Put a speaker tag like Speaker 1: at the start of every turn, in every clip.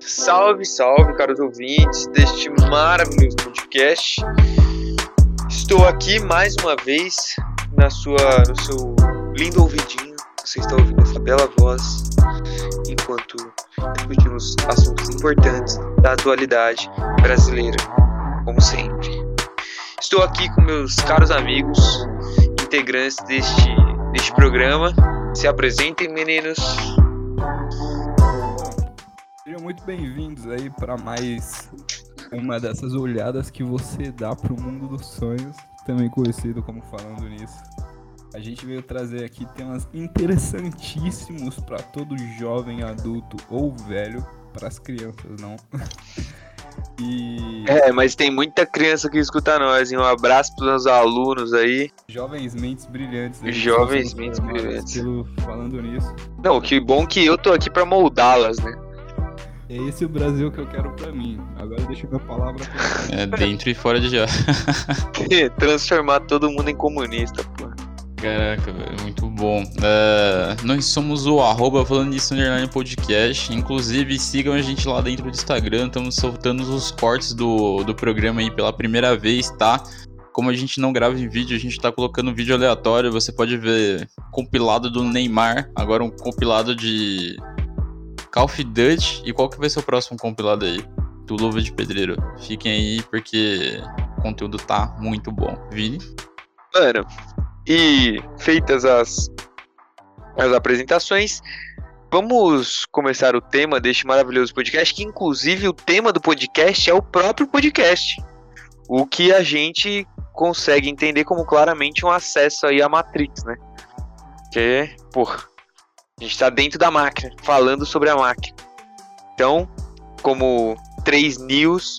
Speaker 1: Salve, salve, caros ouvintes deste maravilhoso podcast. Estou aqui mais uma vez na sua, no seu lindo ouvidinho. Você está ouvindo essa bela voz enquanto discutimos assuntos importantes da atualidade brasileira, como sempre. Estou aqui com meus caros amigos, integrantes deste, deste programa. Se apresentem, meninos.
Speaker 2: Sejam muito bem-vindos aí para mais uma dessas olhadas que você dá para o mundo dos sonhos, também conhecido como Falando Nisso. A gente veio trazer aqui temas interessantíssimos para todo jovem, adulto ou velho, para as crianças não.
Speaker 1: E... É, mas tem muita criança que escuta nós, hein? Um abraço para os alunos aí.
Speaker 2: Jovens mentes brilhantes. Aí,
Speaker 1: Jovens mentes brilhantes.
Speaker 2: Pelo, falando nisso.
Speaker 1: Não, que bom que eu tô aqui para moldá-las, né?
Speaker 2: É esse o Brasil que eu quero para mim. Agora deixa minha palavra
Speaker 3: pra É dentro e fora de já.
Speaker 1: Transformar todo mundo em comunista, pô.
Speaker 3: Caraca, velho, muito bom. Uh, nós somos o arroba falando disso underline podcast. Inclusive, sigam a gente lá dentro do Instagram. Estamos soltando os cortes do, do programa aí pela primeira vez, tá? Como a gente não grava em vídeo, a gente tá colocando vídeo aleatório. Você pode ver compilado do Neymar, agora um compilado de Call of Duty. E qual que vai ser o próximo compilado aí? Do Luva de Pedreiro. Fiquem aí porque o conteúdo tá muito bom. Vini?
Speaker 1: Mano, e feitas as, as apresentações, vamos começar o tema deste maravilhoso podcast, que inclusive o tema do podcast é o próprio podcast. O que a gente consegue entender como claramente um acesso aí à Matrix, né? Que, pô, a gente tá dentro da máquina, falando sobre a máquina. Então, como três news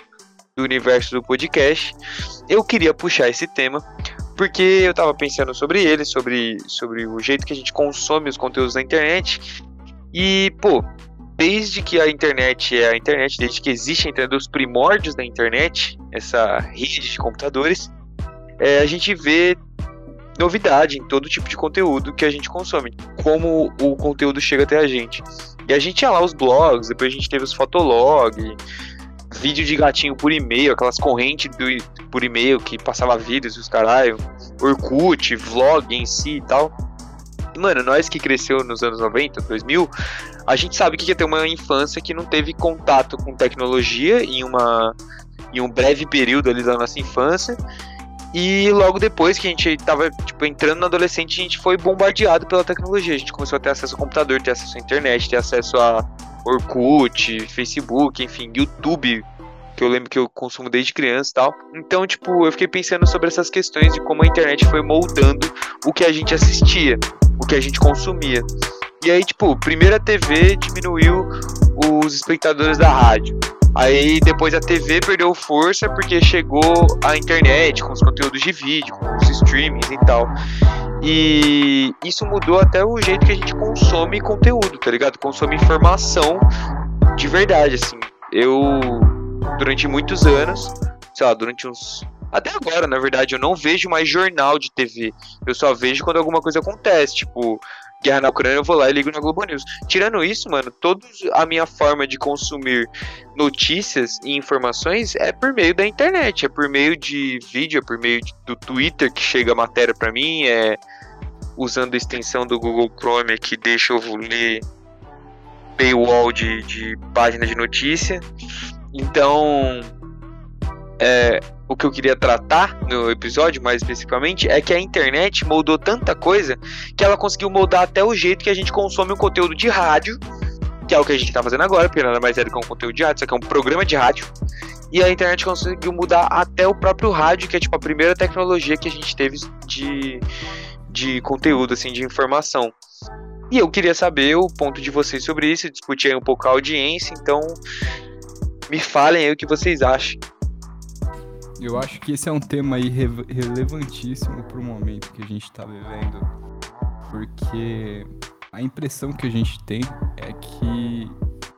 Speaker 1: do universo do podcast, eu queria puxar esse tema porque eu tava pensando sobre ele, sobre, sobre o jeito que a gente consome os conteúdos na internet. E, pô, desde que a internet é a internet, desde que existe a internet, primórdios da internet, essa rede de computadores, é, a gente vê novidade em todo tipo de conteúdo que a gente consome, como o conteúdo chega até a gente. E a gente tinha lá os blogs, depois a gente teve os fotolog, vídeo de gatinho por e-mail, aquelas correntes do, por e-mail que passava vídeos e os caralho, Orkut, vlog em si e tal. mano, nós que cresceu nos anos 90, 2000, a gente sabe que ia ter uma infância que não teve contato com tecnologia em uma em um breve período ali da nossa infância. E logo depois que a gente tava tipo, entrando na adolescente, a gente foi bombardeado pela tecnologia. A gente começou a ter acesso ao computador, ter acesso à internet, ter acesso a Orkut, Facebook, enfim, YouTube, que eu lembro que eu consumo desde criança e tal. Então, tipo, eu fiquei pensando sobre essas questões de como a internet foi moldando o que a gente assistia, o que a gente consumia. E aí, tipo, primeiro a TV diminuiu os espectadores da rádio. Aí depois a TV perdeu força porque chegou a internet com os conteúdos de vídeo, com os streamings e tal. E isso mudou até o jeito que a gente consome conteúdo, tá ligado? Consome informação de verdade, assim. Eu, durante muitos anos, sei lá, durante uns. Até agora, na verdade, eu não vejo mais jornal de TV. Eu só vejo quando alguma coisa acontece. Tipo, guerra na Ucrânia, eu vou lá e ligo na Globo News. Tirando isso, mano, toda a minha forma de consumir notícias e informações é por meio da internet, é por meio de vídeo, é por meio de, do Twitter que chega a matéria para mim, é usando a extensão do Google Chrome que deixa eu ler paywall de, de página de notícia. Então, é, o que eu queria tratar no episódio, mais especificamente, é que a internet moldou tanta coisa que ela conseguiu moldar até o jeito que a gente consome o conteúdo de rádio, que é o que a gente está fazendo agora, porque nada mais é do que um conteúdo de rádio, isso aqui é um programa de rádio. E a internet conseguiu mudar até o próprio rádio, que é tipo a primeira tecnologia que a gente teve de, de conteúdo, assim, de informação. E eu queria saber o ponto de vocês sobre isso, discutir um pouco a audiência, então me falem aí o que vocês acham.
Speaker 2: Eu acho que esse é um tema aí re relevantíssimo pro momento que a gente tá vivendo, porque a impressão que a gente tem é que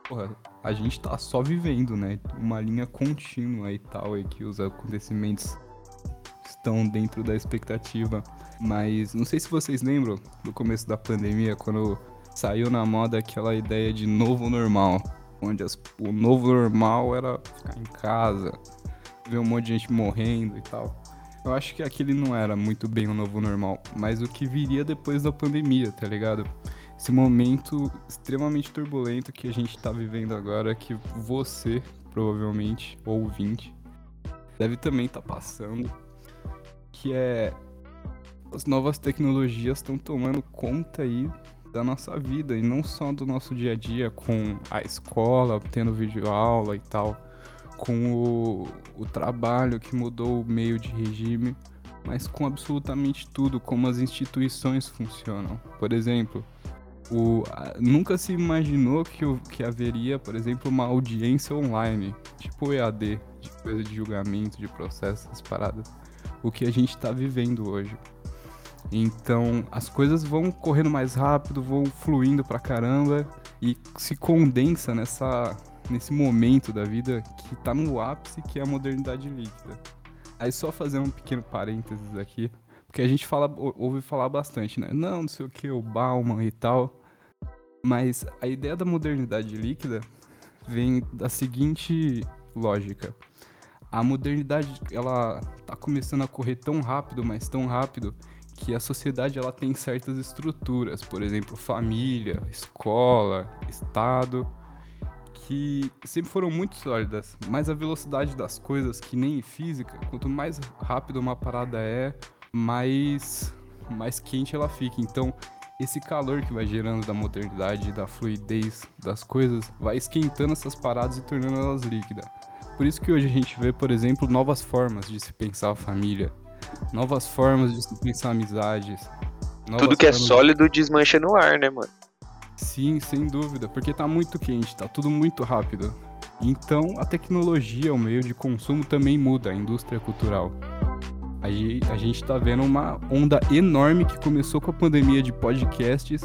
Speaker 2: porra, a gente tá só vivendo, né? Uma linha contínua e tal, e que os acontecimentos estão dentro da expectativa. Mas não sei se vocês lembram do começo da pandemia, quando saiu na moda aquela ideia de novo normal. onde as, o novo normal era ficar em casa, ver um monte de gente morrendo e tal. Eu acho que aquele não era muito bem o novo normal, mas o que viria depois da pandemia, tá ligado? Esse momento extremamente turbulento que a gente tá vivendo agora, que você, provavelmente, ouvinte, deve também tá passando, que é as novas tecnologias estão tomando conta aí da nossa vida e não só do nosso dia a dia com a escola, tendo vídeo aula e tal, com o, o trabalho que mudou o meio de regime, mas com absolutamente tudo, como as instituições funcionam. Por exemplo, o, a, nunca se imaginou que, que haveria, por exemplo, uma audiência online, tipo EAD, de coisa de julgamento, de processos, paradas. O que a gente está vivendo hoje. Então as coisas vão correndo mais rápido, vão fluindo pra caramba e se condensa nessa, nesse momento da vida que tá no ápice, que é a modernidade líquida. Aí só fazer um pequeno parênteses aqui, porque a gente fala, ouve falar bastante, né? Não, não sei o que, o Bauman e tal. Mas a ideia da modernidade líquida vem da seguinte lógica. A modernidade, ela tá começando a correr tão rápido, mas tão rápido, que a sociedade ela tem certas estruturas, por exemplo, família, escola, estado, que sempre foram muito sólidas, mas a velocidade das coisas, que nem em física, quanto mais rápido uma parada é, mais mais quente ela fica. Então, esse calor que vai gerando da modernidade, da fluidez das coisas, vai esquentando essas paradas e tornando elas líquidas. Por isso que hoje a gente vê, por exemplo, novas formas de se pensar a família, novas formas de pensar amizades.
Speaker 1: Tudo que é sólido de... desmancha no ar, né, mano?
Speaker 2: Sim, sem dúvida, porque tá muito quente, tá tudo muito rápido. Então, a tecnologia, o meio de consumo também muda a indústria cultural. A gente tá vendo uma onda enorme que começou com a pandemia de podcasts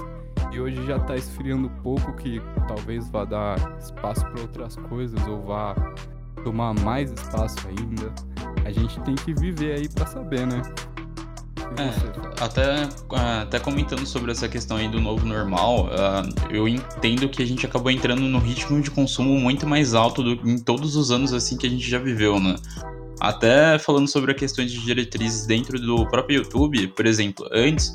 Speaker 2: e hoje já tá esfriando um pouco, que talvez vá dar espaço para outras coisas ou vá tomar mais espaço ainda a gente tem que viver aí para saber, né?
Speaker 3: É, até, até comentando sobre essa questão aí do novo normal, uh, eu entendo que a gente acabou entrando no ritmo de consumo muito mais alto do, em todos os anos assim que a gente já viveu, né? Até falando sobre a questão de diretrizes dentro do próprio YouTube, por exemplo, antes,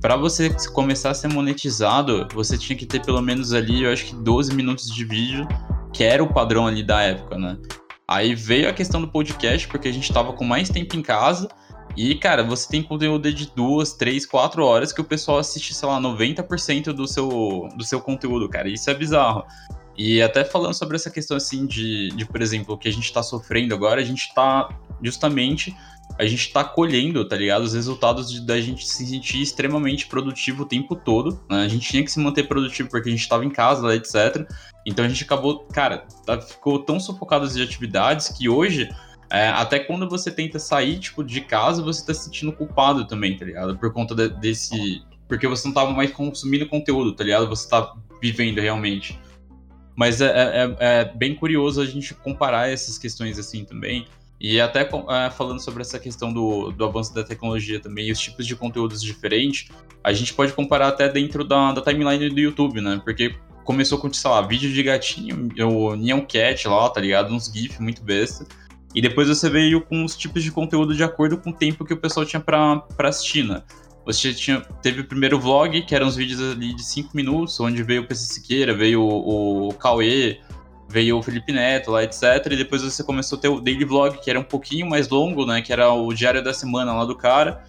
Speaker 3: para você começar a ser monetizado, você tinha que ter pelo menos ali, eu acho que 12 minutos de vídeo, que era o padrão ali da época, né? Aí veio a questão do podcast, porque a gente tava com mais tempo em casa. E, cara, você tem conteúdo de duas, três, quatro horas que o pessoal assiste, sei lá, 90% do seu, do seu conteúdo, cara. Isso é bizarro. E até falando sobre essa questão, assim, de, de por exemplo, o que a gente tá sofrendo agora, a gente tá justamente a gente tá colhendo, tá ligado? Os resultados de, da gente se sentir extremamente produtivo o tempo todo. Né? A gente tinha que se manter produtivo porque a gente tava em casa, etc. Então a gente acabou, cara, tá, ficou tão sufocado de atividades que hoje, é, até quando você tenta sair, tipo, de casa, você tá se sentindo culpado também, tá ligado? Por conta de, desse. Porque você não tava mais consumindo conteúdo, tá ligado? Você tá vivendo realmente. Mas é, é, é bem curioso a gente comparar essas questões assim também. E até é, falando sobre essa questão do, do avanço da tecnologia também e os tipos de conteúdos diferentes, a gente pode comparar até dentro da, da timeline do YouTube, né? Porque começou com, sei lá, vídeo de gatinho, o Neon Cat lá, tá ligado? Uns GIF muito besta. E depois você veio com os tipos de conteúdo de acordo com o tempo que o pessoal tinha pra assistir, né? Você tinha, teve o primeiro vlog, que eram uns vídeos ali de 5 minutos, onde veio o PC Siqueira, veio o, o Cauê, veio o Felipe Neto lá, etc. E depois você começou a ter o Daily Vlog, que era um pouquinho mais longo, né? Que era o diário da semana lá do cara.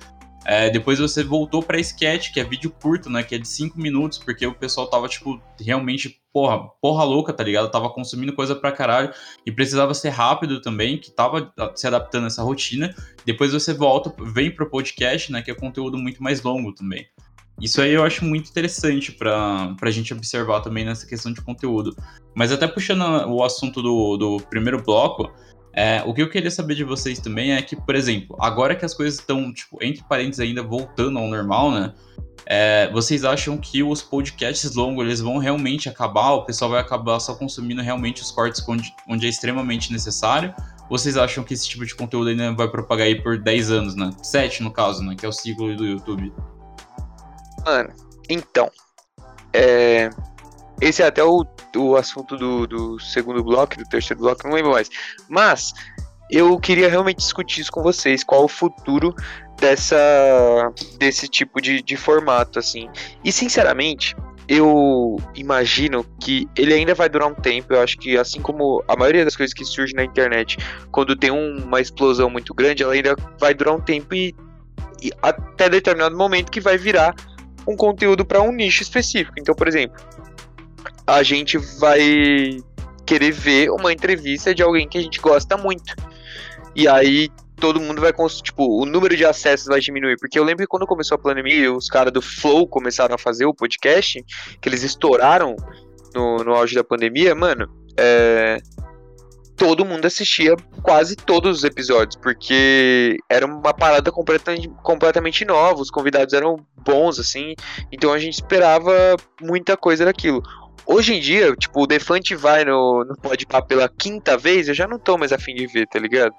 Speaker 3: É, depois você voltou pra sketch, que é vídeo curto, né? Que é de 5 minutos, porque o pessoal tava, tipo, realmente, porra, porra louca, tá ligado? Tava consumindo coisa pra caralho e precisava ser rápido também, que tava se adaptando a essa rotina. Depois você volta, vem pro podcast, né? Que é conteúdo muito mais longo também. Isso aí eu acho muito interessante para a gente observar também nessa questão de conteúdo. Mas até puxando o assunto do, do primeiro bloco, é, o que eu queria saber de vocês também é que, por exemplo, agora que as coisas estão, tipo, entre parênteses ainda voltando ao normal, né? É, vocês acham que os podcasts longos eles vão realmente acabar? O pessoal vai acabar só consumindo realmente os cortes onde, onde é extremamente necessário? Vocês acham que esse tipo de conteúdo ainda vai propagar aí por 10 anos, né? 7 no caso, né? Que é o ciclo do YouTube.
Speaker 1: Mano, então. É. esse é até o, o assunto do, do segundo bloco, do terceiro bloco, não lembro mais. Mas eu queria realmente discutir isso com vocês, qual o futuro dessa desse tipo de, de formato, assim. E sinceramente, eu imagino que ele ainda vai durar um tempo. Eu acho que, assim como a maioria das coisas que surgem na internet, quando tem um, uma explosão muito grande, ela ainda vai durar um tempo e, e até determinado momento que vai virar um conteúdo para um nicho específico. Então, por exemplo, a gente vai querer ver uma entrevista de alguém que a gente gosta muito. E aí todo mundo vai tipo, o número de acessos vai diminuir, porque eu lembro que quando começou a pandemia, os caras do Flow começaram a fazer o podcast, que eles estouraram no, no auge da pandemia, mano, é, todo mundo assistia quase todos os episódios, porque era uma parada completamente, completamente nova, os convidados eram bons, assim, então a gente esperava muita coisa daquilo. Hoje em dia, tipo, o Defante vai no, no Podpah pela quinta vez, eu já não tô mais afim de ver, tá ligado?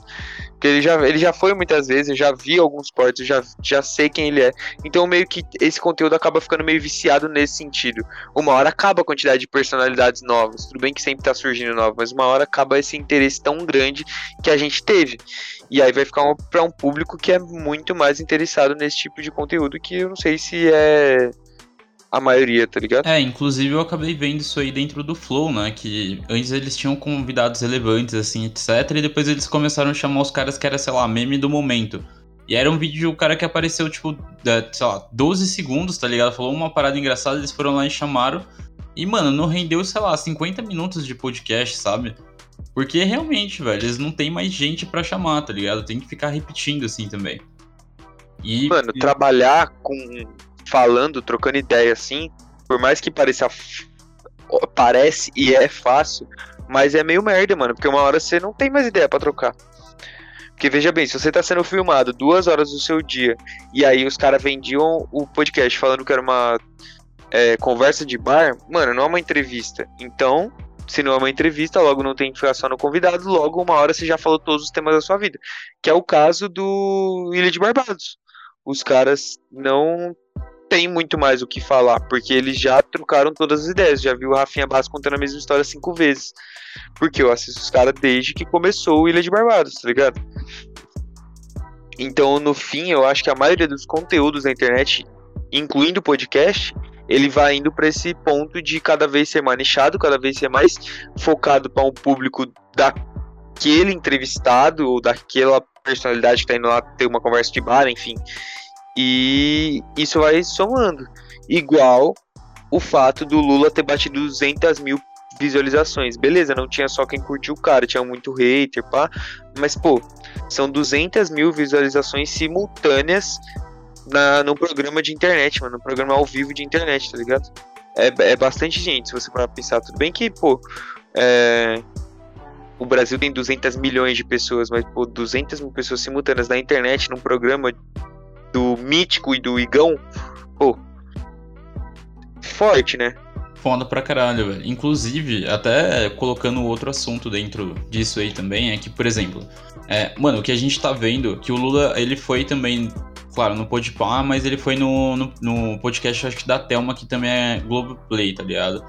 Speaker 1: Porque ele já, ele já foi muitas vezes, eu já vi alguns cortes, já, já sei quem ele é. Então meio que esse conteúdo acaba ficando meio viciado nesse sentido. Uma hora acaba a quantidade de personalidades novas. Tudo bem que sempre tá surgindo novo, mas uma hora acaba esse interesse tão grande que a gente teve. E aí vai ficar para um público que é muito mais interessado nesse tipo de conteúdo que eu não sei se é a maioria, tá ligado?
Speaker 3: É, inclusive eu acabei vendo isso aí dentro do Flow, né? Que antes eles tinham convidados relevantes, assim, etc. E depois eles começaram a chamar os caras que era, sei lá, meme do momento. E era um vídeo de um cara que apareceu, tipo, sei lá, 12 segundos, tá ligado? Falou uma parada engraçada, eles foram lá e chamaram. E, mano, não rendeu, sei lá, 50 minutos de podcast, sabe? Porque realmente, velho, eles não tem mais gente para chamar, tá ligado? Tem que ficar repetindo assim também.
Speaker 1: E, Mano, e... trabalhar com falando, trocando ideia assim, por mais que pareça parece e é fácil, mas é meio merda, mano, porque uma hora você não tem mais ideia para trocar. Porque veja bem, se você tá sendo filmado duas horas do seu dia e aí os caras vendiam o podcast falando que era uma é, conversa de bar, mano, não é uma entrevista. Então, se não é uma entrevista, logo não tem que ficar só no convidado, logo uma hora você já falou todos os temas da sua vida. Que é o caso do Ilha de Barbados. Os caras não tem muito mais o que falar, porque eles já trocaram todas as ideias. Já viu o Rafinha Bass contando a mesma história cinco vezes. Porque eu assisto os caras desde que começou o Ilha de Barbados, tá ligado? Então, no fim, eu acho que a maioria dos conteúdos da internet, incluindo o podcast, ele vai indo para esse ponto de cada vez ser mais nichado, cada vez ser mais focado para um público daquele entrevistado ou daquela personalidade que tá indo lá ter uma conversa de bar, enfim. E isso vai somando. Igual o fato do Lula ter batido 200 mil visualizações. Beleza, não tinha só quem curtiu o cara, tinha muito hater, pá. Mas, pô, são 200 mil visualizações simultâneas na, no programa de internet, mano. No programa ao vivo de internet, tá ligado? É, é bastante gente, se você parar pra pensar. Tudo bem que, pô, é, o Brasil tem 200 milhões de pessoas, mas, pô, 200 mil pessoas simultâneas na internet, num programa do Mítico e do Igão, pô, forte, né?
Speaker 3: Foda pra caralho, velho. Inclusive, até colocando outro assunto dentro disso aí também, é que, por exemplo, é, mano, o que a gente tá vendo, que o Lula, ele foi também, claro, no Podpah, mas ele foi no, no, no podcast, acho que da Thelma, que também é Globoplay, tá ligado?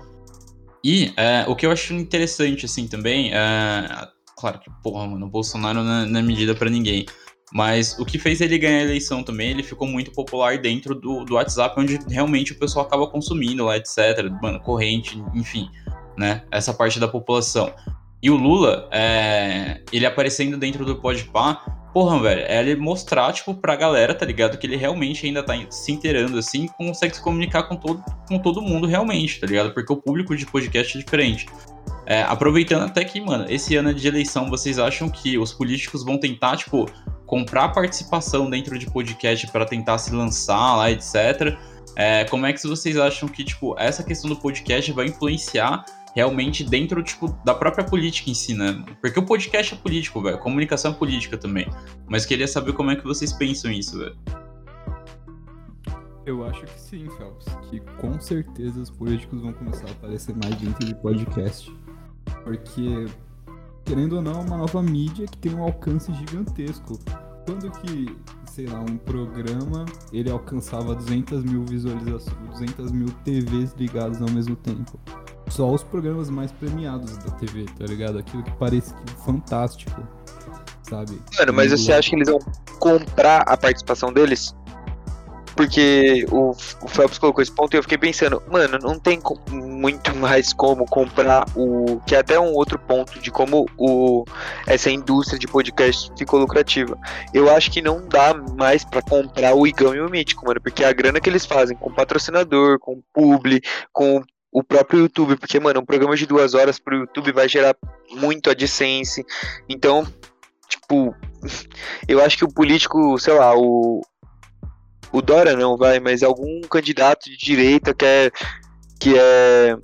Speaker 3: E é, o que eu acho interessante, assim, também, é... Claro que, porra, mano, o Bolsonaro não é, não é medida para ninguém. Mas o que fez ele ganhar a eleição também, ele ficou muito popular dentro do, do WhatsApp, onde realmente o pessoal acaba consumindo lá, etc. Mano, corrente, enfim, né? Essa parte da população. E o Lula, é, ele aparecendo dentro do Podpah, porra, velho, é ele mostrar, tipo, pra galera, tá ligado? Que ele realmente ainda tá se inteirando, assim, consegue se comunicar com todo, com todo mundo realmente, tá ligado? Porque o público de podcast é diferente. É, aproveitando até que, mano, esse ano de eleição, vocês acham que os políticos vão tentar, tipo, comprar participação dentro de podcast para tentar se lançar lá, etc. É, como é que vocês acham que, tipo, essa questão do podcast vai influenciar realmente dentro, tipo, da própria política em si, né? Porque o podcast é político, velho. Comunicação é política também. Mas queria saber como é que vocês pensam isso, velho.
Speaker 2: Eu acho que sim, Phelps. Que com certeza os políticos vão começar a aparecer mais dentro de podcast. Porque querendo ou não, é uma nova mídia que tem um alcance gigantesco. Quando que, sei lá, um programa ele alcançava 200 mil visualizações, 200 mil TVs ligadas ao mesmo tempo? Só os programas mais premiados da TV, tá ligado? Aquilo que parece fantástico, sabe?
Speaker 1: Mano, mas você acha que eles vão comprar a participação deles? Porque o, o Phelps colocou esse ponto e eu fiquei pensando, mano, não tem muito mais como comprar o. Que é até um outro ponto de como o, essa indústria de podcast ficou lucrativa. Eu acho que não dá mais para comprar o Igão e o Mítico, mano, porque a grana que eles fazem com patrocinador, com publi, com o próprio YouTube, porque, mano, um programa de duas horas pro YouTube vai gerar muito AdSense. Então, tipo, eu acho que o político, sei lá, o, o Dória não vai, mas algum candidato de direita que é, que é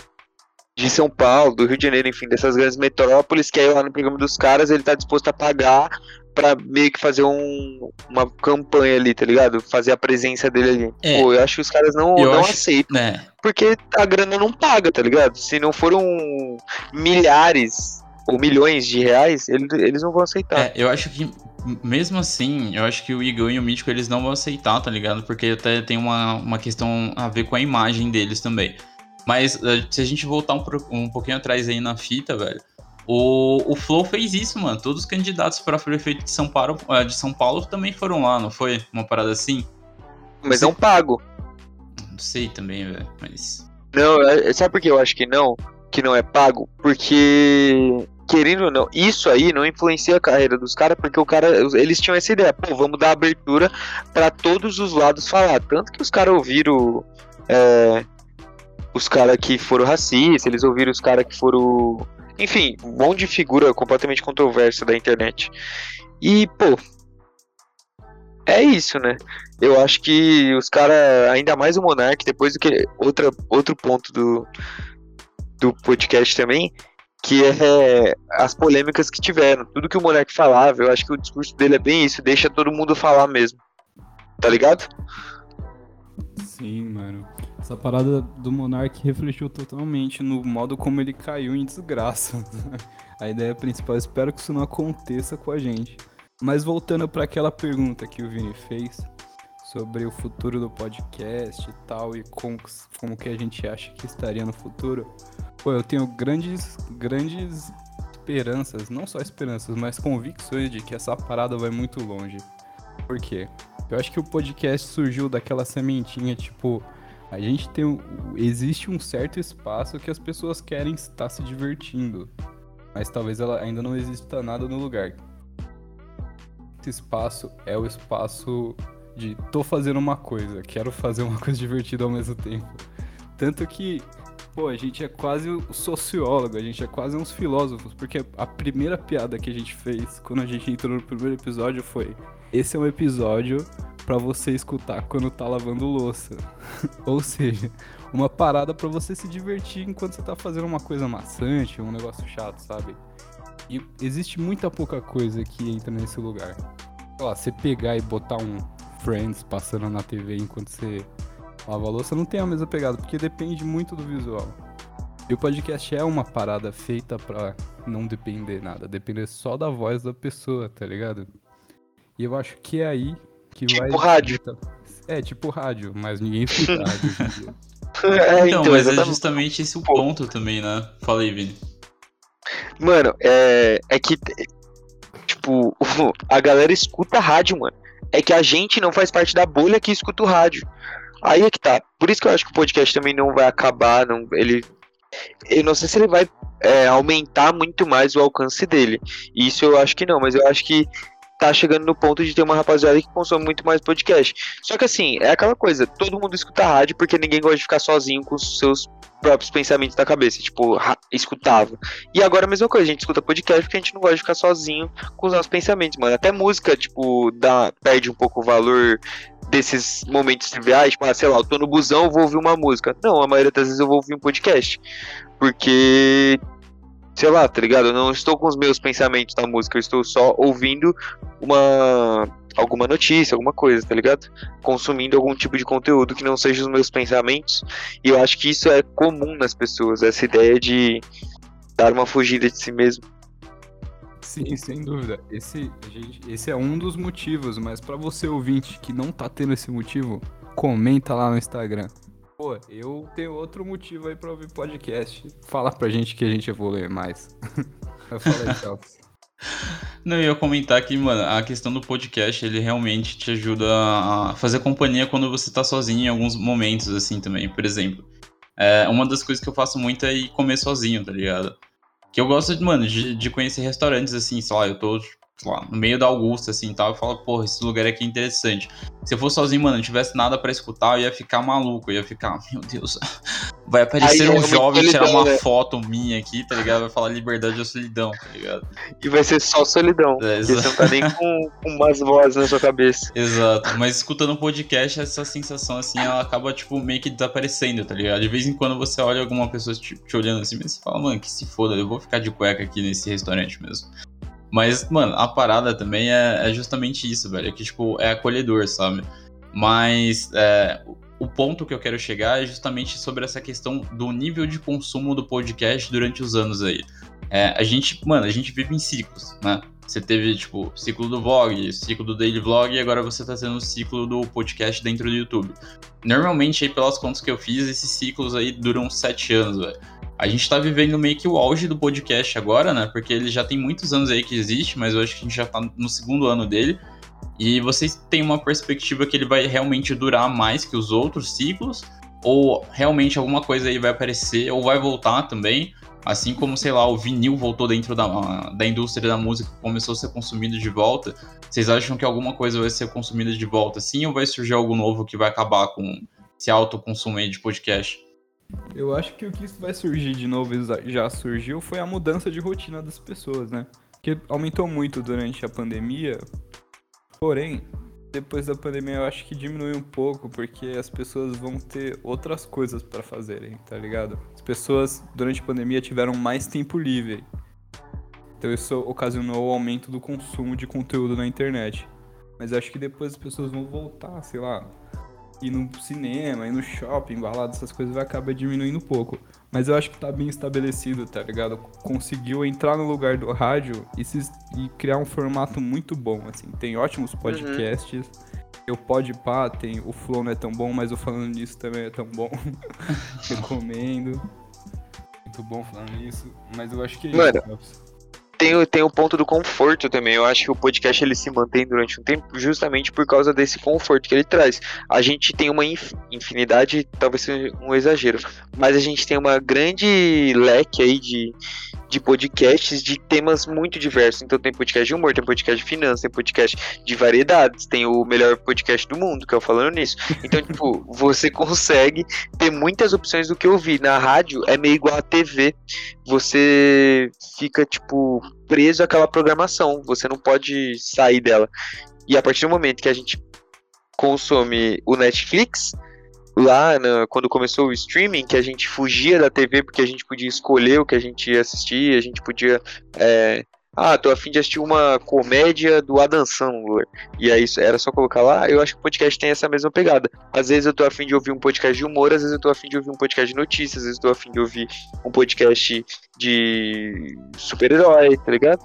Speaker 1: de São Paulo, do Rio de Janeiro, enfim, dessas grandes metrópoles, que aí lá no programa dos caras ele tá disposto a pagar para meio que fazer um, uma campanha ali, tá ligado? Fazer a presença dele ali. É, Pô, eu acho que os caras não, não acho, aceitam. Né? Porque a grana não paga, tá ligado? Se não foram milhares ou milhões de reais, eles, eles não vão aceitar.
Speaker 3: É, eu acho que mesmo assim, eu acho que o Igor e o Mítico eles não vão aceitar, tá ligado? Porque até tem uma, uma questão a ver com a imagem deles também. Mas eh, se a gente voltar um, um pouquinho atrás aí na fita, velho, o, o Flow fez isso, mano. Todos os candidatos para prefeito de São, Paulo, eh, de São Paulo também foram lá, não foi? Uma parada assim?
Speaker 1: Mas não pago.
Speaker 3: Não sei também, velho, mas.
Speaker 1: Não, é, sabe por que eu acho que não? Que não é pago? Porque querendo ou não, isso aí não influencia a carreira dos caras, porque o cara, eles tinham essa ideia, pô, vamos dar abertura para todos os lados falar. Tanto que os caras ouviram é, os caras que foram racistas, eles ouviram os caras que foram. Enfim, um monte de figura completamente controversa da internet. E, pô. É isso, né? Eu acho que os caras, ainda mais o Monark, depois do que. Outra, outro ponto do, do podcast também, que é as polêmicas que tiveram. Tudo que o moleque falava, eu acho que o discurso dele é bem isso, deixa todo mundo falar mesmo. Tá ligado?
Speaker 2: Sim, mano. Essa parada do Monark refletiu totalmente no modo como ele caiu em desgraça. A ideia principal, espero que isso não aconteça com a gente. Mas voltando para aquela pergunta que o Vini fez sobre o futuro do podcast e tal e como, como que a gente acha que estaria no futuro, Pô, eu tenho grandes, grandes esperanças, não só esperanças, mas convicções de que essa parada vai muito longe. Por quê? Eu acho que o podcast surgiu daquela sementinha, tipo, a gente tem. Existe um certo espaço que as pessoas querem estar se divertindo. Mas talvez ela ainda não exista nada no lugar. Esse espaço é o espaço de tô fazendo uma coisa, quero fazer uma coisa divertida ao mesmo tempo. Tanto que Pô, a gente é quase sociólogo, a gente é quase uns filósofos, porque a primeira piada que a gente fez quando a gente entrou no primeiro episódio foi: esse é um episódio para você escutar quando tá lavando louça. Ou seja, uma parada para você se divertir enquanto você tá fazendo uma coisa maçante, um negócio chato, sabe? E existe muita pouca coisa que entra nesse lugar. Sei lá, você pegar e botar um Friends passando na TV enquanto você Lavar louça não tem a mesma pegada, porque depende muito do visual. E o podcast é uma parada feita pra não depender nada, depender só da voz da pessoa, tá ligado? E eu acho que é aí que
Speaker 1: tipo
Speaker 2: vai.
Speaker 1: Tipo rádio.
Speaker 2: É, tipo rádio, mas ninguém escuta rádio
Speaker 3: é, então, então, mas é justamente esse o ponto também, né? Fala aí, Vini.
Speaker 1: Mano, é, é que, tipo, a galera escuta rádio, mano. É que a gente não faz parte da bolha que escuta o rádio. Aí é que tá. Por isso que eu acho que o podcast também não vai acabar. Não, ele. Eu não sei se ele vai é, aumentar muito mais o alcance dele. Isso eu acho que não, mas eu acho que tá chegando no ponto de ter uma rapaziada que consome muito mais podcast. Só que assim, é aquela coisa, todo mundo escuta rádio porque ninguém gosta de ficar sozinho com os seus próprios pensamentos da cabeça, tipo, escutava. E agora a mesma coisa, a gente escuta podcast porque a gente não gosta de ficar sozinho com os nossos pensamentos, mano. Até música, tipo, dá, perde um pouco o valor desses momentos triviais, tipo, ah, sei lá, eu tô no busão, vou ouvir uma música. Não, a maioria das vezes eu vou ouvir um podcast. Porque, sei lá, tá ligado? Eu não estou com os meus pensamentos na música, eu estou só ouvindo uma alguma notícia, alguma coisa, tá ligado? Consumindo algum tipo de conteúdo que não seja os meus pensamentos. E eu acho que isso é comum nas pessoas, essa ideia de dar uma fugida de si mesmo.
Speaker 2: Sim, sem dúvida. Esse, gente, esse é um dos motivos, mas para você ouvinte que não tá tendo esse motivo, comenta lá no Instagram. Pô, eu tenho outro motivo aí pra ouvir podcast. Fala pra gente que a gente evolui mais. eu falei.
Speaker 3: Não, eu ia comentar que, mano, a questão do podcast, ele realmente te ajuda a fazer companhia quando você tá sozinho em alguns momentos, assim, também. Por exemplo, é, uma das coisas que eu faço muito é ir comer sozinho, tá ligado? Que eu gosto, mano, de, de conhecer restaurantes, assim, sei lá, eu tô lá, no meio da Augusta, assim, tal, e falo, porra, esse lugar aqui é interessante. Se eu fosse sozinho, mano, não tivesse nada para escutar, eu ia ficar maluco, eu ia ficar, meu Deus, vai aparecer Aí, um jovem solidão, tirar uma né? foto minha aqui, tá ligado? Vai falar liberdade ou solidão, tá ligado?
Speaker 1: E vai ser só solidão, é, você não tá nem com, com umas vozes na sua cabeça.
Speaker 3: Exato, mas escutando um podcast, essa sensação, assim, ela acaba, tipo, meio que desaparecendo, tá ligado? De vez em quando você olha alguma pessoa te, te olhando assim, mas você fala, mano, que se foda, eu vou ficar de cueca aqui nesse restaurante mesmo. Mas, mano, a parada também é, é justamente isso, velho. Que, tipo, é acolhedor, sabe? Mas é, o ponto que eu quero chegar é justamente sobre essa questão do nível de consumo do podcast durante os anos aí. É, a gente, mano, a gente vive em ciclos, né? Você teve, tipo, ciclo do vlog, ciclo do daily vlog e agora você tá tendo o ciclo do podcast dentro do YouTube. Normalmente, aí, pelas contas que eu fiz, esses ciclos aí duram sete anos, velho. A gente tá vivendo meio que o auge do podcast agora, né? Porque ele já tem muitos anos aí que existe, mas eu acho que a gente já tá no segundo ano dele. E vocês têm uma perspectiva que ele vai realmente durar mais que os outros ciclos? Ou realmente alguma coisa aí vai aparecer, ou vai voltar também? Assim como, sei lá, o vinil voltou dentro da, da indústria da música, começou a ser consumido de volta. Vocês acham que alguma coisa vai ser consumida de volta sim, ou vai surgir algo novo que vai acabar com esse alto consumo aí de podcast?
Speaker 2: Eu acho que o que vai surgir de novo já surgiu foi a mudança de rotina das pessoas, né? Que aumentou muito durante a pandemia. Porém, depois da pandemia eu acho que diminui um pouco, porque as pessoas vão ter outras coisas para fazerem, tá ligado? As pessoas durante a pandemia tiveram mais tempo livre. Então isso ocasionou o aumento do consumo de conteúdo na internet. Mas acho que depois as pessoas vão voltar, sei lá, ir no cinema, ir no shopping, balada, essas coisas vai acabar diminuindo um pouco. Mas eu acho que tá bem estabelecido, tá ligado? Conseguiu entrar no lugar do rádio e, se, e criar um formato muito bom, assim. Tem ótimos uhum. podcasts. Uhum. Eu pode pá, tem o Flow não é tão bom, mas o falando nisso também é tão bom. Recomendo. Muito bom falando nisso. Mas eu acho que é
Speaker 1: Mano, isso tem, tem o ponto do conforto também. Eu acho que o podcast ele se mantém durante um tempo justamente por causa desse conforto que ele traz. A gente tem uma infinidade, talvez seja um exagero, mas a gente tem uma grande leque aí de, de podcasts de temas muito diversos. Então tem podcast de humor, tem podcast de finanças, tem podcast de variedades, tem o melhor podcast do mundo, que é o Falando Nisso. Então, tipo, você consegue ter muitas opções do que ouvir. Na rádio é meio igual a TV. Você fica, tipo, preso àquela programação. Você não pode sair dela. E a partir do momento que a gente consome o Netflix, lá na, quando começou o streaming, que a gente fugia da TV porque a gente podia escolher o que a gente ia assistir, a gente podia. É, ah, tô afim de assistir uma comédia do Adam Sandler. E aí era só colocar lá. Eu acho que o podcast tem essa mesma pegada. Às vezes eu tô afim de ouvir um podcast de humor, às vezes eu tô afim de ouvir um podcast de notícias, às vezes eu tô afim de ouvir um podcast de super-herói, tá ligado?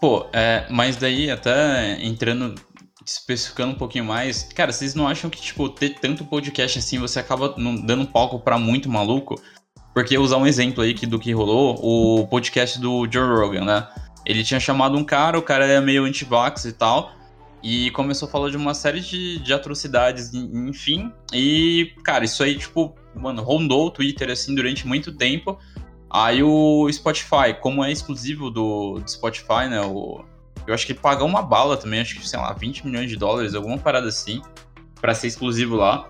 Speaker 3: Pô, é, mas daí até entrando especificando um pouquinho mais, cara, vocês não acham que, tipo, ter tanto podcast assim, você acaba dando palco para muito maluco? Porque usar um exemplo aí que, do que rolou, o podcast do Joe Rogan, né? Ele tinha chamado um cara, o cara é meio anti-vax e tal, e começou a falar de uma série de, de atrocidades, enfim. E, cara, isso aí, tipo, mano, rondou o Twitter, assim, durante muito tempo. Aí o Spotify, como é exclusivo do, do Spotify, né? O, eu acho que pagar uma bala também, acho que, sei lá, 20 milhões de dólares, alguma parada assim, para ser exclusivo lá.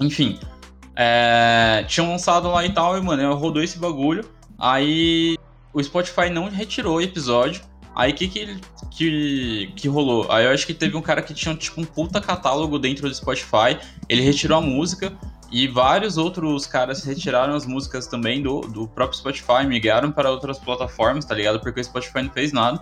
Speaker 3: Enfim, é, tinham lançado lá e tal, e, mano, rodou esse bagulho. Aí o Spotify não retirou o episódio. Aí o que que, que que rolou? Aí eu acho que teve um cara que tinha tipo um puta catálogo dentro do Spotify. Ele retirou a música e vários outros caras retiraram as músicas também do, do próprio Spotify, migraram para outras plataformas, tá ligado? Porque o Spotify não fez nada.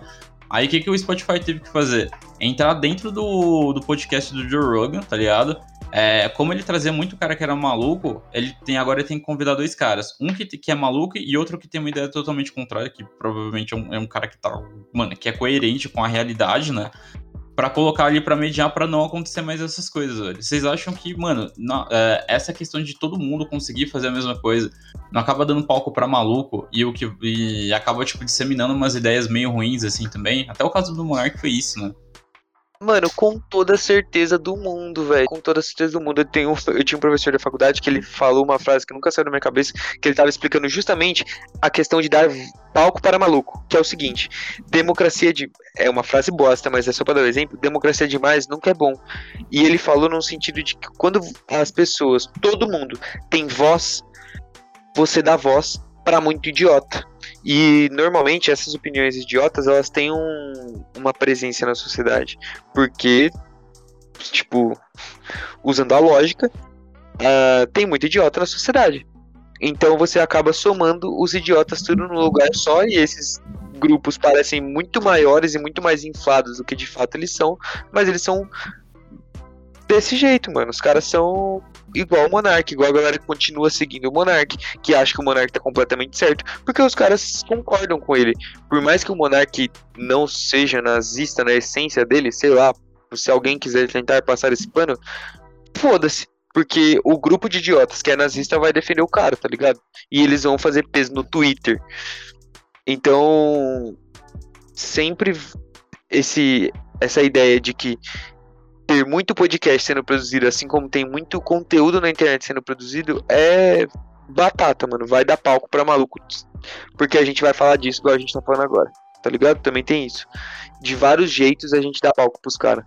Speaker 3: Aí o que, que o Spotify teve que fazer? Entrar dentro do, do podcast do Joe Rogan, tá ligado? É, como ele trazia muito cara que era maluco, ele tem agora ele tem que convidar dois caras. Um que, que é maluco e outro que tem uma ideia totalmente contrária, que provavelmente é um, é um cara que tá. Mano, que é coerente com a realidade, né? Para colocar ali para mediar para não acontecer mais essas coisas, velho. Vocês acham que, mano, é, essa questão de todo mundo conseguir fazer a mesma coisa não acaba dando palco para maluco e o que e acaba tipo disseminando umas ideias meio ruins assim também? Até o caso do Monark foi isso, né?
Speaker 1: Mano, com toda certeza do mundo, velho. Com toda certeza do mundo. Eu, tenho, eu tinha um professor da faculdade que ele falou uma frase que nunca saiu da minha cabeça, que ele tava explicando justamente a questão de dar palco para maluco, que é o seguinte: democracia de. É uma frase bosta, mas é só para dar um exemplo. Democracia demais nunca é bom. E ele falou no sentido de que quando as pessoas, todo mundo, tem voz, você dá voz para muito idiota. E normalmente essas opiniões idiotas elas têm um, uma presença na sociedade, porque tipo usando a lógica uh, tem muito idiota na sociedade. Então você acaba somando os idiotas tudo num lugar só e esses grupos parecem muito maiores e muito mais inflados do que de fato eles são, mas eles são desse jeito, mano. Os caras são igual o Monark, igual a galera que continua seguindo o Monark, que acha que o Monark tá completamente certo, porque os caras concordam com ele. Por mais que o Monark não seja nazista na essência dele, sei lá, se alguém quiser tentar passar esse pano, foda-se. Porque o grupo de idiotas que é nazista vai defender o cara, tá ligado? E eles vão fazer peso no Twitter. Então, sempre esse essa ideia de que ter muito podcast sendo produzido, assim como tem muito conteúdo na internet sendo produzido, é batata, mano. Vai dar palco pra maluco. Porque a gente vai falar disso igual a gente tá falando agora. Tá ligado? Também tem isso. De vários jeitos a gente dá palco pros caras.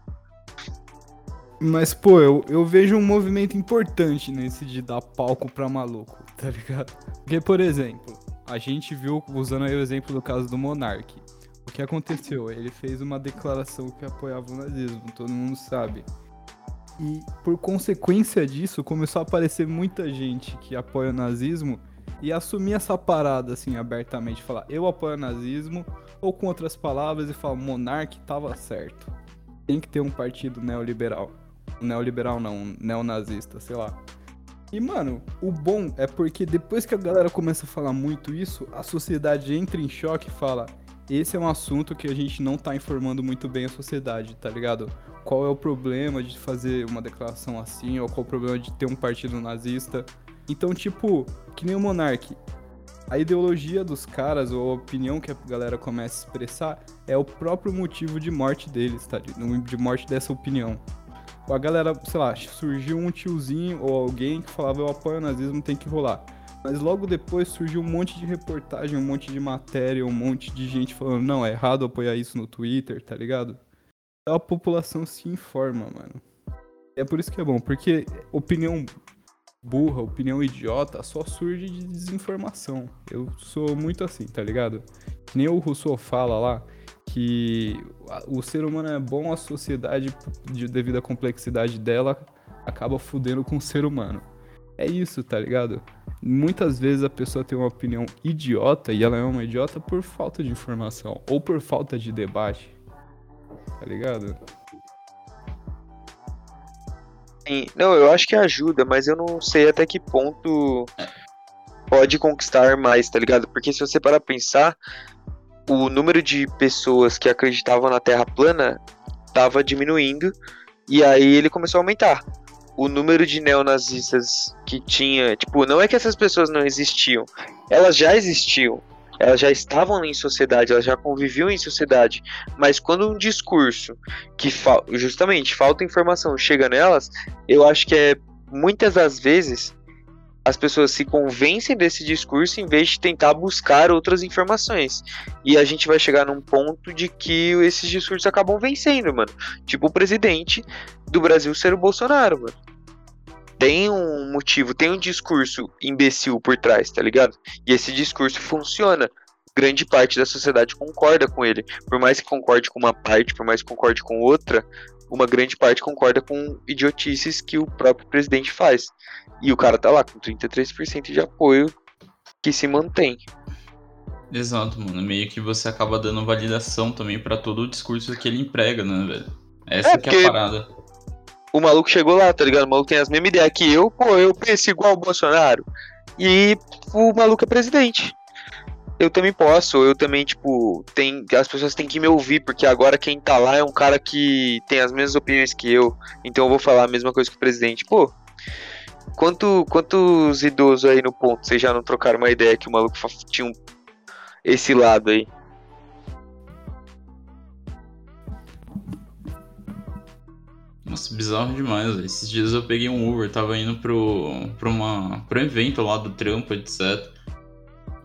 Speaker 2: Mas, pô, eu, eu vejo um movimento importante nesse de dar palco pra maluco, tá ligado? Porque, por exemplo, a gente viu, usando aí o exemplo do caso do Monark. O que aconteceu? Ele fez uma declaração que apoiava o nazismo, todo mundo sabe. E por consequência disso, começou a aparecer muita gente que apoia o nazismo e assumir essa parada assim abertamente, falar eu apoio o nazismo, ou com outras palavras, e falar monarque tava certo. Tem que ter um partido neoliberal. Neoliberal não, neonazista, sei lá. E, mano, o bom é porque depois que a galera começa a falar muito isso, a sociedade entra em choque e fala: esse é um assunto que a gente não tá informando muito bem a sociedade, tá ligado? Qual é o problema de fazer uma declaração assim, ou qual é o problema de ter um partido nazista. Então, tipo, que nem o Monark, a ideologia dos caras, ou a opinião que a galera começa a expressar, é o próprio motivo de morte deles, tá? De morte dessa opinião. A galera, sei lá, surgiu um tiozinho ou alguém que falava eu apoio o nazismo, tem que rolar. Mas logo depois surgiu um monte de reportagem, um monte de matéria, um monte de gente falando, não, é errado apoiar isso no Twitter, tá ligado? Então a população se informa, mano. É por isso que é bom, porque opinião burra, opinião idiota só surge de desinformação. Eu sou muito assim, tá ligado? Que nem o Rousseau fala lá que o ser humano é bom, a sociedade, devido à complexidade dela, acaba fudendo com o ser humano. É isso, tá ligado? Muitas vezes a pessoa tem uma opinião idiota e ela é uma idiota por falta de informação ou por falta de debate. Tá ligado?
Speaker 1: Sim, não, eu acho que ajuda, mas eu não sei até que ponto pode conquistar mais, tá ligado? Porque se você parar pra pensar, o número de pessoas que acreditavam na Terra plana tava diminuindo e aí ele começou a aumentar o número de neonazistas que tinha, tipo, não é que essas pessoas não existiam, elas já existiam, elas já estavam em sociedade, elas já conviviam em sociedade, mas quando um discurso que fa justamente falta informação chega nelas, eu acho que é muitas das vezes as pessoas se convencem desse discurso em vez de tentar buscar outras informações. E a gente vai chegar num ponto de que esses discursos acabam vencendo, mano. Tipo o presidente do Brasil ser o Bolsonaro, mano. Tem um motivo, tem um discurso imbecil por trás, tá ligado? E esse discurso funciona. Grande parte da sociedade concorda com ele. Por mais que concorde com uma parte, por mais que concorde com outra, uma grande parte concorda com idiotices que o próprio presidente faz. E o cara tá lá com 33% de apoio que se mantém.
Speaker 3: Exato, mano. Meio que você acaba dando validação também para todo o discurso que ele emprega, né, velho? Essa é, que é a parada.
Speaker 1: O maluco chegou lá, tá ligado? O maluco tem as mesmas ideias que eu, pô, eu penso igual o Bolsonaro. E o maluco é presidente. Eu também posso, eu também, tipo, tem, as pessoas têm que me ouvir, porque agora quem tá lá é um cara que tem as mesmas opiniões que eu, então eu vou falar a mesma coisa que o presidente. Pô, quanto, quantos idosos aí no ponto, vocês já não trocaram uma ideia que o maluco tinha um, esse lado aí?
Speaker 3: Nossa, bizarro demais, véio. Esses dias eu peguei um Uber, tava indo pro, pro, uma, pro evento lá do trampo, etc.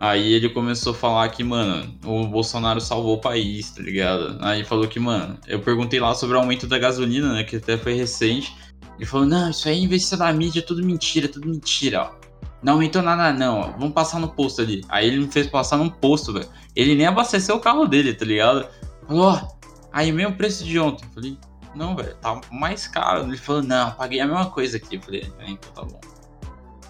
Speaker 3: Aí ele começou a falar que, mano, o Bolsonaro salvou o país, tá ligado? Aí falou que, mano, eu perguntei lá sobre o aumento da gasolina, né, que até foi recente. Ele falou, não, isso aí é investido na mídia, é tudo mentira, é tudo mentira, ó. Não aumentou nada, não, ó. Vamos passar no posto ali. Aí ele me fez passar num posto, velho. Ele nem abasteceu o carro dele, tá ligado? Falou, ó, aí mesmo preço de ontem. Eu falei, não, velho, tá mais caro. Ele falou, não, paguei a mesma coisa aqui. Eu falei, então tá bom.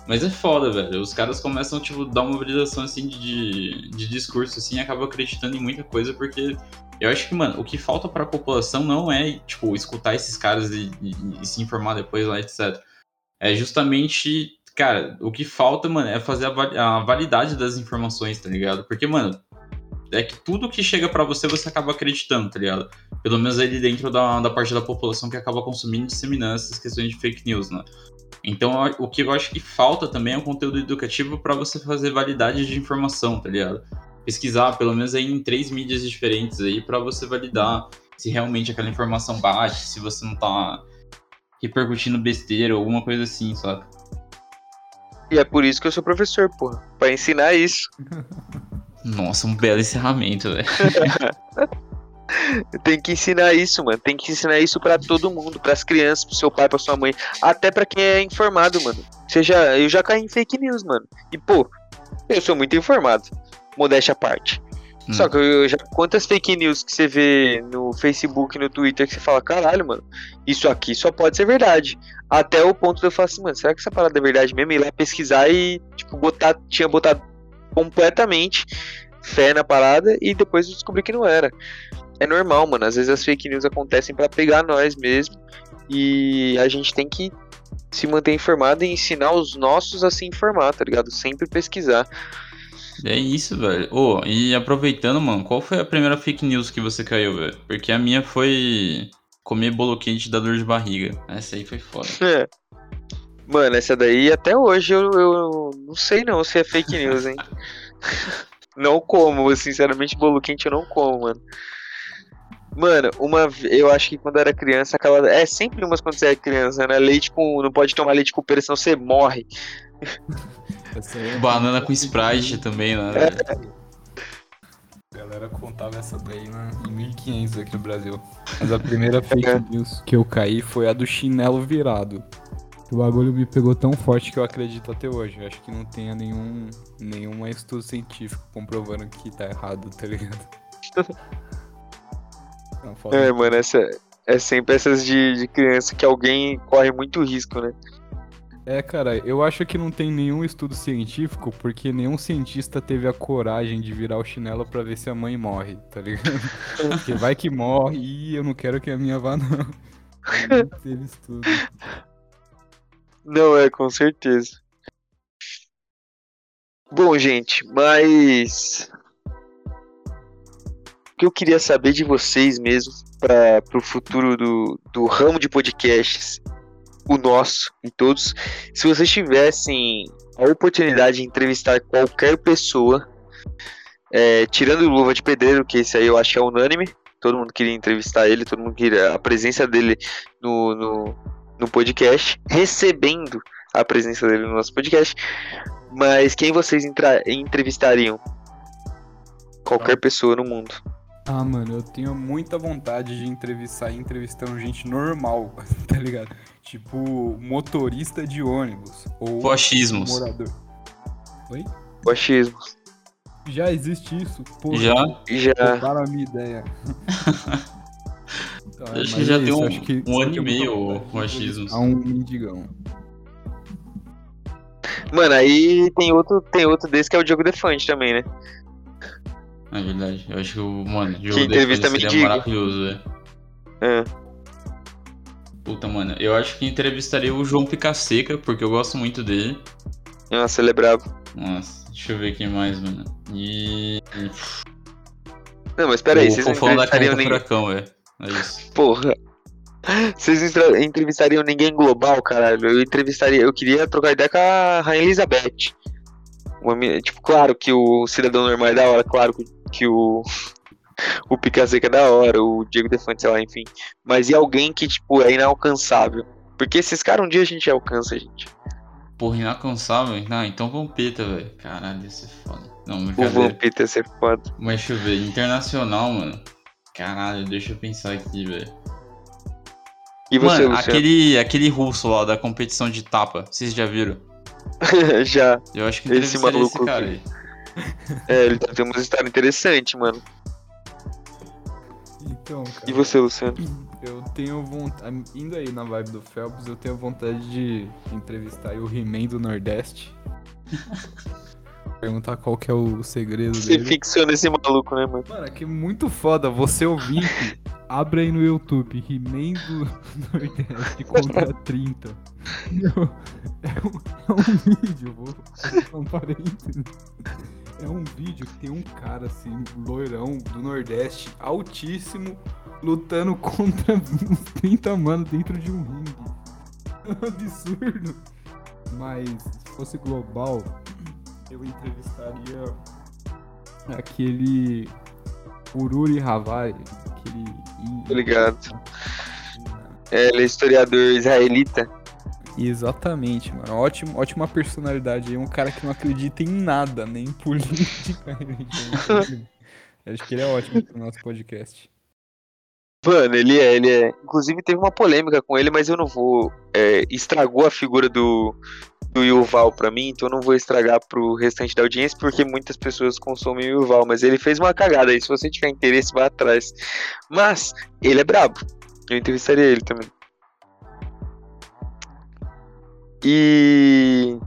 Speaker 3: Mas é foda, velho. Os caras começam, tipo, dar uma validação, assim, de, de discurso, assim, e acabam acreditando em muita coisa, porque eu acho que, mano, o que falta pra população não é, tipo, escutar esses caras e, e, e se informar depois lá, etc. É justamente, cara, o que falta, mano, é fazer a, a validade das informações, tá ligado? Porque, mano, é que tudo que chega para você, você acaba acreditando, tá ligado? Pelo menos ali dentro da, da parte da população que acaba consumindo e disseminando essas questões de fake news, né? Então, o que eu acho que falta também é um conteúdo educativo para você fazer validade de informação, tá ligado? Pesquisar, pelo menos aí em três mídias diferentes aí, para você validar se realmente aquela informação bate, se você não tá repercutindo besteira ou alguma coisa assim, sabe?
Speaker 1: E é por isso que eu sou professor, porra. Pra ensinar isso.
Speaker 3: Nossa, um belo encerramento, velho.
Speaker 1: Tem que ensinar isso, mano. Tem que ensinar isso para todo mundo, para as crianças, pro seu pai, pra sua mãe, até para quem é informado, mano. Seja, eu já caí em fake news, mano. E pô, eu sou muito informado. Modéstia à parte. Hum. Só que eu já quantas fake news que você vê no Facebook, no Twitter que você fala, caralho, mano, isso aqui só pode ser verdade. Até o ponto de eu falar assim, mano, será que essa parada é verdade mesmo? Ir lá pesquisar e, tipo, botar, tinha botado completamente fé na parada e depois eu descobri que não era é normal, mano. Às vezes as fake news acontecem para pegar nós mesmo. E a gente tem que se manter informado e ensinar os nossos a se informar, tá ligado? Sempre pesquisar.
Speaker 3: É isso, velho. Oh, e aproveitando, mano, qual foi a primeira fake news que você caiu, velho? Porque a minha foi comer bolo quente da dor de barriga. Essa aí foi foda.
Speaker 1: É. Mano, essa daí até hoje eu, eu não sei não se é fake news, hein? não como, sinceramente, bolo quente eu não como, mano. Mano, uma eu acho que quando eu era criança, aquela. É sempre umas quando você é criança, né? Leite com. Não pode tomar leite com pera, senão você morre.
Speaker 3: É Banana com Sprite também, né?
Speaker 2: É. A galera contava essa daí né, em 1500 aqui no Brasil. Mas a primeira fake é. news que eu caí foi a do chinelo virado. O bagulho me pegou tão forte que eu acredito até hoje. Eu acho que não tenha nenhum, nenhum estudo científico comprovando que tá errado, tá ligado?
Speaker 1: É, mano, essa, é sempre essas de, de criança que alguém corre muito risco, né?
Speaker 2: É, cara, eu acho que não tem nenhum estudo científico porque nenhum cientista teve a coragem de virar o chinelo para ver se a mãe morre, tá ligado? porque vai que morre e eu não quero que a minha vá, não. Não teve estudo.
Speaker 1: Não, é, com certeza. Bom, gente, mas que eu queria saber de vocês mesmo para o futuro do, do ramo de podcasts, o nosso e todos, se vocês tivessem a oportunidade de entrevistar qualquer pessoa, é, tirando o Luva de Pedreiro, que esse aí eu acho que é unânime, todo mundo queria entrevistar ele, todo mundo queria a presença dele no, no, no podcast, recebendo a presença dele no nosso podcast, mas quem vocês entra, entrevistariam? Qualquer pessoa no mundo.
Speaker 2: Ah, mano, eu tenho muita vontade de entrevistar entrevistando gente normal, tá ligado? Tipo, motorista de ônibus. Ou
Speaker 3: Fascismos.
Speaker 2: morador.
Speaker 1: Oi? Fascismos.
Speaker 2: Já existe isso?
Speaker 3: Pô, já?
Speaker 1: Já.
Speaker 2: Para a minha ideia.
Speaker 3: então, acho que já é tem um, que um ano e meio o achismos.
Speaker 2: A um mendigão.
Speaker 1: Mano, aí tem outro, tem outro desse que é o Diogo Defante também, né?
Speaker 3: É verdade. Eu acho que o, mano, o jogo que entrevista seria diga. maravilhoso, velho. É. Puta, mano, eu acho que entrevistaria o João Picaseca, porque eu gosto muito dele.
Speaker 1: Nossa, ele é brabo.
Speaker 3: Nossa, Deixa eu ver quem mais, mano. E.
Speaker 1: Não, mas peraí,
Speaker 3: o
Speaker 1: vocês não
Speaker 3: fofão da furacão, velho. É isso.
Speaker 1: Porra. Vocês entrevistariam ninguém global, caralho. Eu entrevistaria. Eu queria trocar ideia com a Rainha Elizabeth. Uma tipo, claro que o Cidadão Normal é da hora, claro que- o. O Picaseca é da hora, o Diego Defante, sei lá, enfim. Mas e alguém que, tipo, é inalcançável? Porque esses caras um dia a gente alcança, gente.
Speaker 3: Porra, inalcançável? Não, então Vampeta, velho. Caralho, isso é foda. Não,
Speaker 1: O. Vampeta ia ser foda.
Speaker 3: Mas deixa eu ver. Internacional, mano. Caralho, deixa eu pensar aqui, velho.
Speaker 1: E você,
Speaker 3: Mano,
Speaker 1: Luciano?
Speaker 3: aquele, aquele russo lá da competição de tapa, vocês já viram?
Speaker 1: Já.
Speaker 3: Eu acho que
Speaker 1: Esse
Speaker 3: entrevistaria esse
Speaker 1: maluco
Speaker 3: cara
Speaker 1: que-
Speaker 3: aí.
Speaker 1: É, ele tem umas histórias interessantes, mano.
Speaker 2: Então, cara.
Speaker 1: E você, Luciano?
Speaker 2: Eu tenho vontade. Indo aí na vibe do Phelps, eu tenho vontade de entrevistar aí o He-Man do Nordeste. Perguntar qual que é o segredo
Speaker 1: Você
Speaker 2: dele.
Speaker 1: ficciona esse maluco, né, mano?
Speaker 2: Mano, é que é muito foda. Você ouvinte, abre aí no YouTube. He-Man do Nordeste contra 30. Meu, é, um, é um vídeo, vou fazer um parênteses. É um vídeo que tem um cara assim, loirão do Nordeste, altíssimo, lutando contra uns 30 manos dentro de um ringue. É um absurdo. Mas se fosse global, eu entrevistaria aquele Ururi Havari, aquele.
Speaker 1: Tô ligado. É, ele é historiador israelita.
Speaker 2: Exatamente, mano. Ótimo, ótima personalidade aí. Um cara que não acredita em nada, nem em política. Acho que ele é ótimo pro nosso podcast.
Speaker 1: Mano, ele é, ele é. Inclusive teve uma polêmica com ele, mas eu não vou. é, estragou a figura do, do Yuval pra mim, então eu não vou estragar pro restante da audiência, porque muitas pessoas consomem o Yuval, mas ele fez uma cagada aí. Se você tiver interesse, vá atrás. Mas, ele é brabo. Eu entrevistaria ele também. E.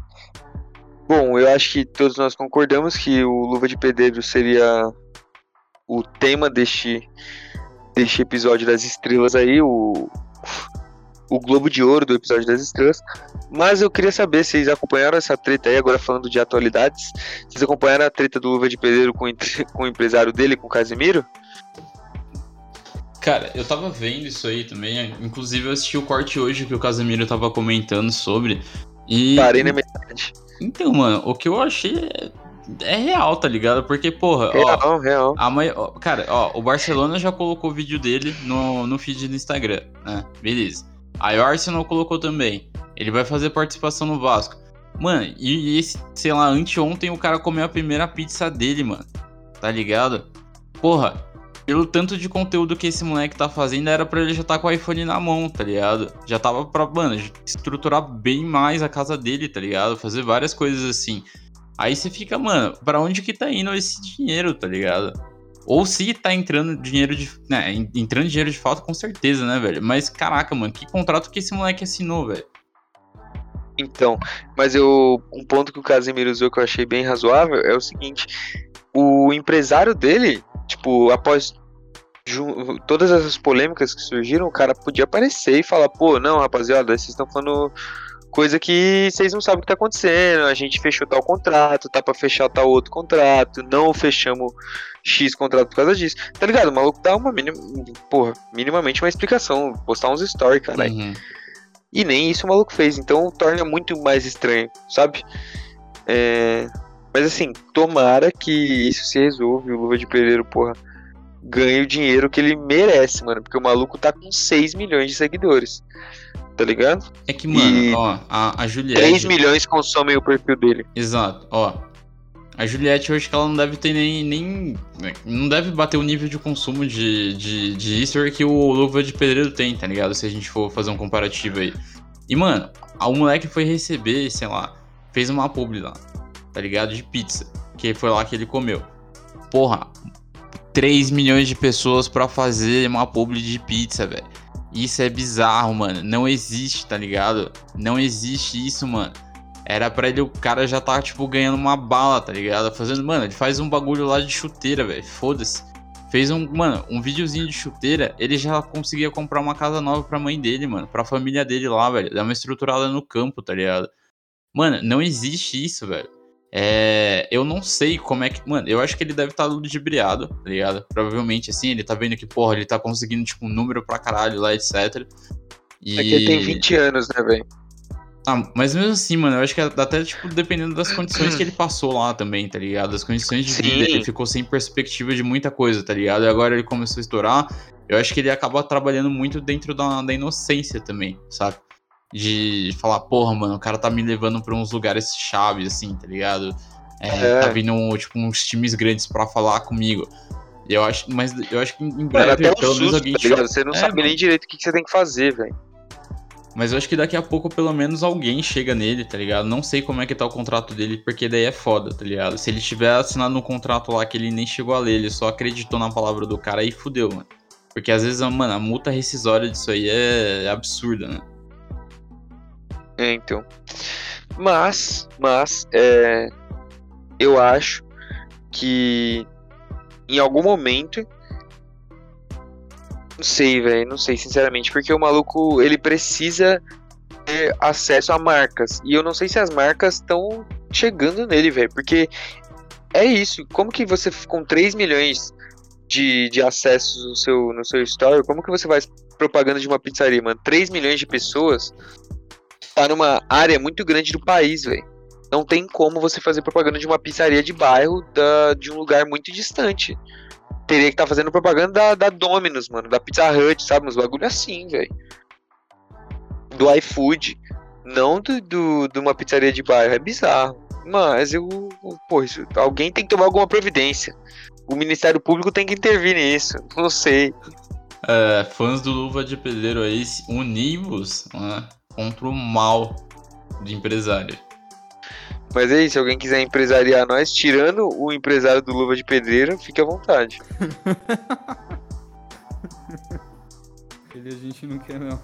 Speaker 1: Bom, eu acho que todos nós concordamos que o Luva de Pedreiro seria o tema deste, deste episódio das estrelas aí, o, o Globo de Ouro do episódio das estrelas. Mas eu queria saber se vocês acompanharam essa treta aí, agora falando de atualidades. Vocês acompanharam a treta do Luva de Pedreiro com, com o empresário dele, com o Casimiro?
Speaker 3: Cara, eu tava vendo isso aí também. Inclusive, eu assisti o corte hoje que o Casemiro tava comentando sobre. E.
Speaker 1: Parei na metade.
Speaker 3: Então, mano, o que eu achei é, é real, tá ligado? Porque, porra, ó.
Speaker 1: Real, real.
Speaker 3: A mãe, ó, cara, ó, o Barcelona já colocou o vídeo dele no, no feed do Instagram, né? Beleza. Aí o Arsenal colocou também. Ele vai fazer participação no Vasco. Mano, e esse, sei lá, anteontem o cara comeu a primeira pizza dele, mano. Tá ligado? Porra, pelo tanto de conteúdo que esse moleque tá fazendo, era pra ele já tá com o iPhone na mão, tá ligado? Já tava pra, mano, estruturar bem mais a casa dele, tá ligado? Fazer várias coisas assim. Aí você fica, mano, pra onde que tá indo esse dinheiro, tá ligado? Ou se tá entrando dinheiro de. Né, en- entrando dinheiro de fato, com certeza, né, velho? Mas caraca, mano, que contrato que esse moleque assinou, velho?
Speaker 1: Então, mas eu um ponto que o Casemiro usou que eu achei bem razoável é o seguinte: o empresário dele, tipo, após todas essas polêmicas que surgiram, o cara podia aparecer e falar, pô, não, rapaziada, vocês estão falando coisa que vocês não sabem o que tá acontecendo, a gente fechou tal contrato, tá pra fechar tal outro contrato, não fechamos X contrato por causa disso. Tá ligado? O maluco dá uma mínima, porra, minimamente uma explicação, postar uns stories, caralho.
Speaker 3: Uhum.
Speaker 1: E nem isso o maluco fez, então torna muito mais estranho, sabe? É, Mas assim, tomara que isso se resolva e o Luva de Pedreiro, porra, ganhe o dinheiro que ele merece, mano. Porque o maluco tá com 6 milhões de seguidores. Tá ligado?
Speaker 3: É que, mano,
Speaker 1: E-
Speaker 3: ó, a, a Juliette.
Speaker 1: 3 milhões consomem o perfil dele.
Speaker 3: Exato, ó. A Juliette, eu acho que ela não deve ter nem. nem né, não deve bater o nível de consumo de, de, de history que o Luva de Pedreiro tem, tá ligado? Se a gente for fazer um comparativo aí. E, mano, o moleque foi receber, sei lá, fez uma publi lá, tá ligado? De pizza. Que foi lá que ele comeu. Porra, 3 milhões de pessoas pra fazer uma publi de pizza, velho. Isso é bizarro, mano. Não existe, tá ligado? Não existe isso, mano. Era pra ele, o cara já tá, tipo, ganhando uma bala, tá ligado? Fazendo, mano, ele faz um bagulho lá de chuteira, velho. Foda-se. Fez um, mano, um videozinho de chuteira, ele já conseguia comprar uma casa nova pra mãe dele, mano. Pra família dele lá, velho. Dar uma estruturada no campo, tá ligado? Mano, não existe isso, velho. É, eu não sei como é que. Mano, eu acho que ele deve estar tá ludibriado, tá ligado? Provavelmente, assim, ele tá vendo que, porra, ele tá conseguindo, tipo, um número pra caralho lá, etc.
Speaker 1: E... É que ele tem 20 anos, né, velho?
Speaker 3: Ah, mas mesmo assim, mano, eu acho que até, tipo, dependendo das condições que ele passou lá também, tá ligado? As condições de Sim. vida, ele ficou sem perspectiva de muita coisa, tá ligado? E agora ele começou a estourar. Eu acho que ele acaba trabalhando muito dentro da, da inocência também, sabe? De falar, porra, mano, o cara tá me levando pra uns lugares chaves, assim, tá ligado? É, é. Tá vindo, tipo, uns times grandes pra falar comigo. Eu acho, mas eu acho que em breve,
Speaker 1: mano, até pelo menos alguém. Tá ligado? Você não é, sabe mano. nem direito o que, que você tem que fazer, velho.
Speaker 3: Mas eu acho que daqui a pouco, pelo menos, alguém chega nele, tá ligado? Não sei como é que tá o contrato dele, porque daí é foda, tá ligado? Se ele tiver assinado um contrato lá que ele nem chegou a ler, ele só acreditou na palavra do cara, aí fudeu, mano. Porque às vezes, mano, a multa rescisória disso aí é absurda, né?
Speaker 1: É, então. Mas, mas, é... eu acho que em algum momento não sei, velho, não sei, sinceramente, porque o maluco, ele precisa ter acesso a marcas. E eu não sei se as marcas estão chegando nele, velho, porque é isso. Como que você, com 3 milhões de, de acessos no seu, no seu story, como que você faz propaganda de uma pizzaria, mano? 3 milhões de pessoas tá numa área muito grande do país, velho. Não tem como você fazer propaganda de uma pizzaria de bairro da, de um lugar muito distante teria que estar tá fazendo propaganda da, da Domino's, mano, da Pizza Hut, sabe? Uns bagulho assim, velho. Do iFood. Não do, do, de uma pizzaria de bairro. É bizarro. Mas eu. Pô, isso, alguém tem que tomar alguma providência. O Ministério Público tem que intervir nisso. Não sei.
Speaker 3: É, fãs do Luva de Pedreiro aí, unimos né, contra o mal de empresário.
Speaker 1: Mas é isso, se alguém quiser empresariar nós, tirando o empresário do Luva de Pedreiro, fique à vontade.
Speaker 2: Ele a gente não quer não.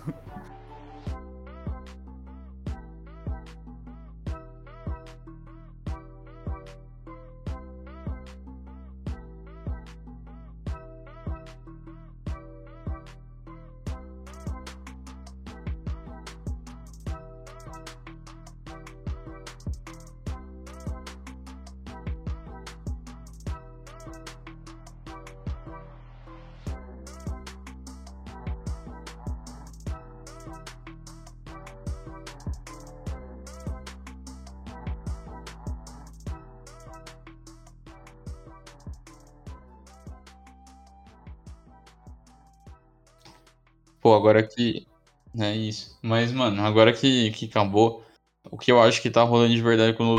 Speaker 3: Agora que. É isso. Mas, mano, agora que, que acabou, o que eu acho que tá rolando de verdade com o